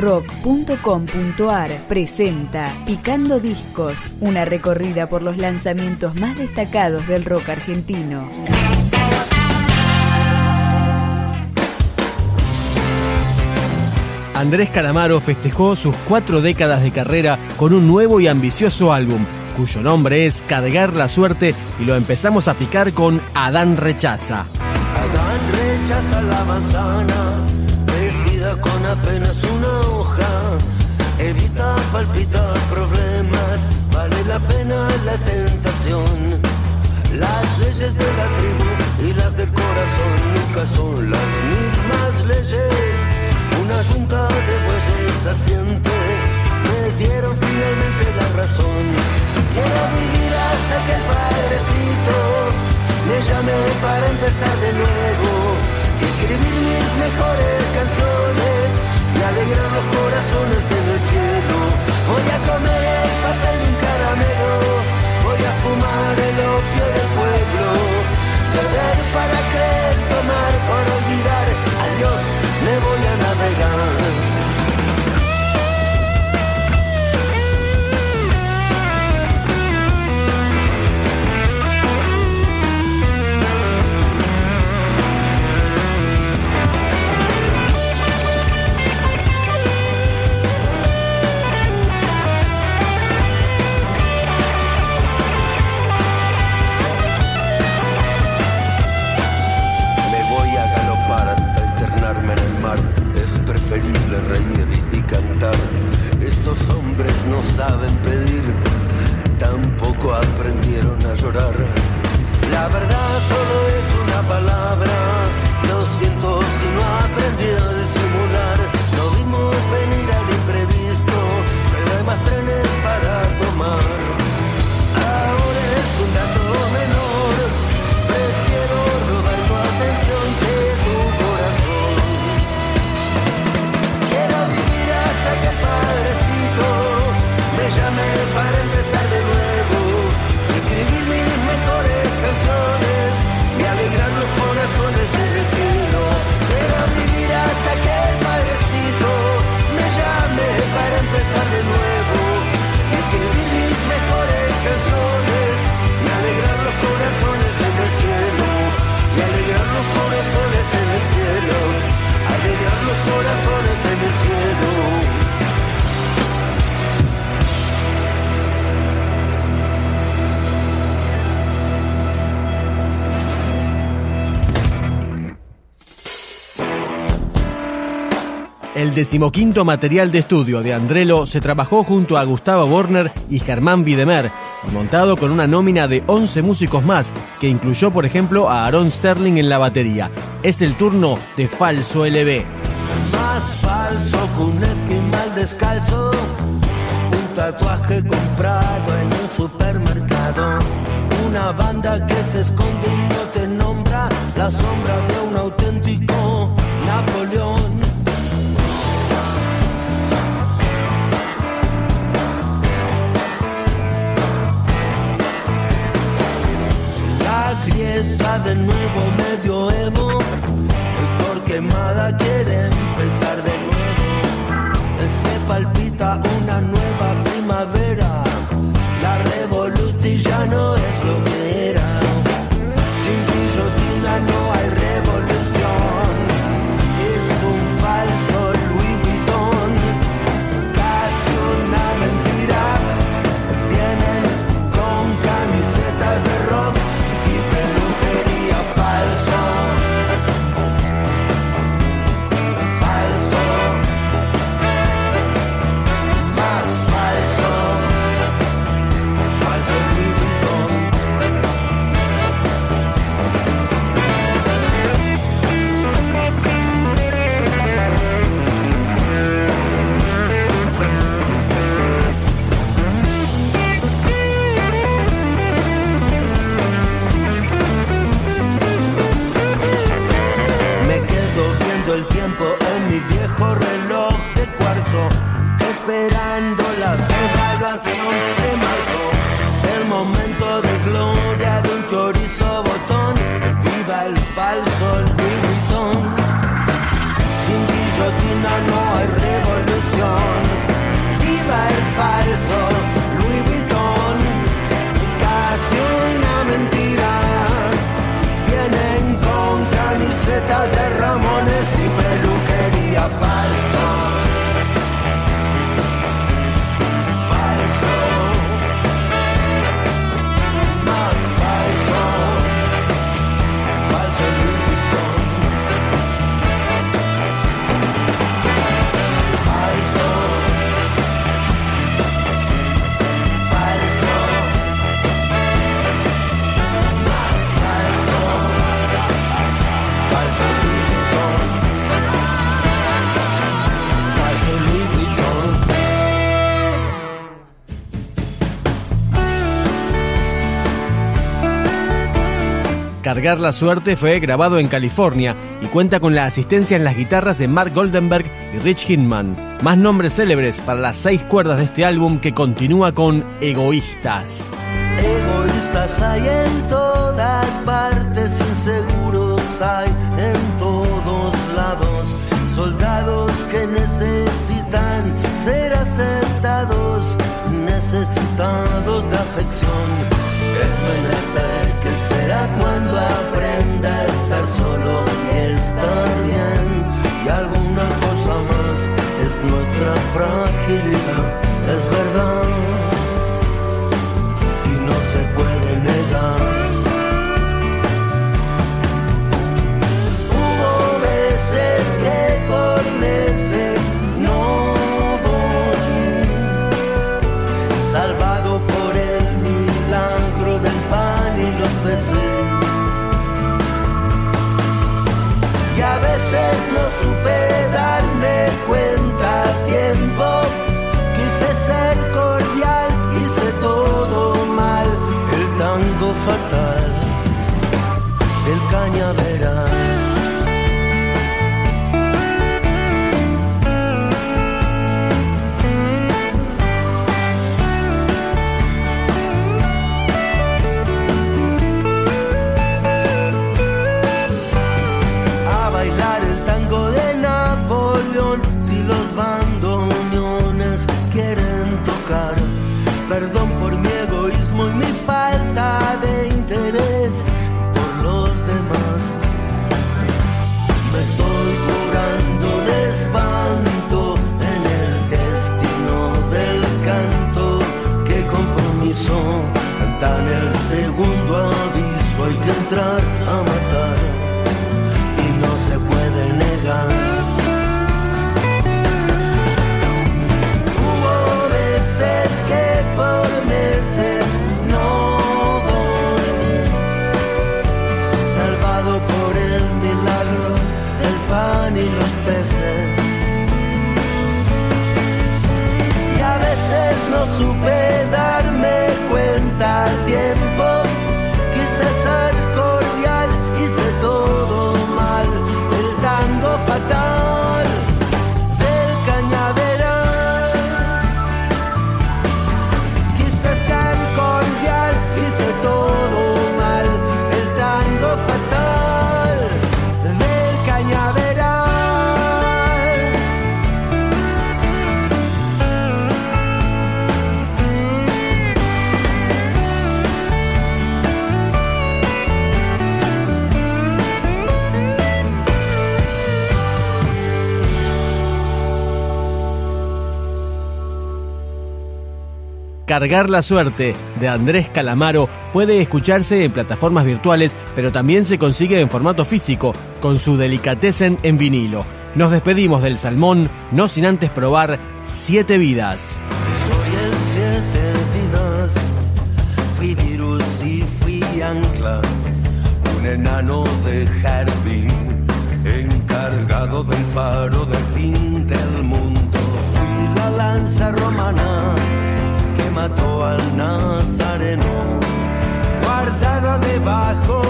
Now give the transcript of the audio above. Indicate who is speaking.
Speaker 1: rock.com.ar presenta Picando Discos, una recorrida por los lanzamientos más destacados del rock argentino.
Speaker 2: Andrés Calamaro festejó sus cuatro décadas de carrera con un nuevo y ambicioso álbum, cuyo nombre es Cargar la Suerte, y lo empezamos a picar con Adán Rechaza.
Speaker 3: Adán rechaza la manzana, con apenas una hoja. Evita palpitar problemas, vale la pena la tentación. Las leyes de la tribu y las del corazón nunca son las mismas leyes una junta de bueyes asiente me dieron finalmente la razón. Quiero vivir hasta que el padrecito me llame para empezar de nuevo escribir mis mejores canciones. Y alegrar los corazones en el cielo. Voy a comer papel y un caramelo, voy a fumar el opio del pueblo, beber para creer, saben pedir, tampoco aprendieron a llorar. La verdad solo es una palabra
Speaker 2: El decimoquinto material de estudio de Andrelo se trabajó junto a Gustavo Werner y Germán Videmer, montado con una nómina de 11 músicos más, que incluyó por ejemplo a Aaron Sterling en la batería. Es el turno de Falso LB.
Speaker 3: Más falso que un esquimal descalzo, un tatuaje comprado en un supermercado, una banda que te esconde y no te nombra, la sombra de un auténtico Napoleón de nuevo medioevo, Louis Sin guillotina
Speaker 2: Cargar la Suerte fue grabado en California y cuenta con la asistencia en las guitarras de Mark Goldenberg y Rich Hinman. Más nombres célebres para las seis cuerdas de este álbum que continúa con Egoístas.
Speaker 3: Egoístas hay en todas partes, inseguros hay en todos lados, soldados que necesitan ser aceptados, necesitados de afección. Tocar. Perdón por mi egoísmo y mi falta de
Speaker 2: Cargar la suerte de Andrés Calamaro puede escucharse en plataformas virtuales, pero también se consigue en formato físico, con su delicatessen en vinilo. Nos despedimos del salmón, no sin antes probar Siete Vidas.
Speaker 3: Soy el siete vidas, fui virus y fui ancla, un enano de jardín, encargado del faro del fin del mundo. Fui la lanza romana mató al nazareno, guardada debajo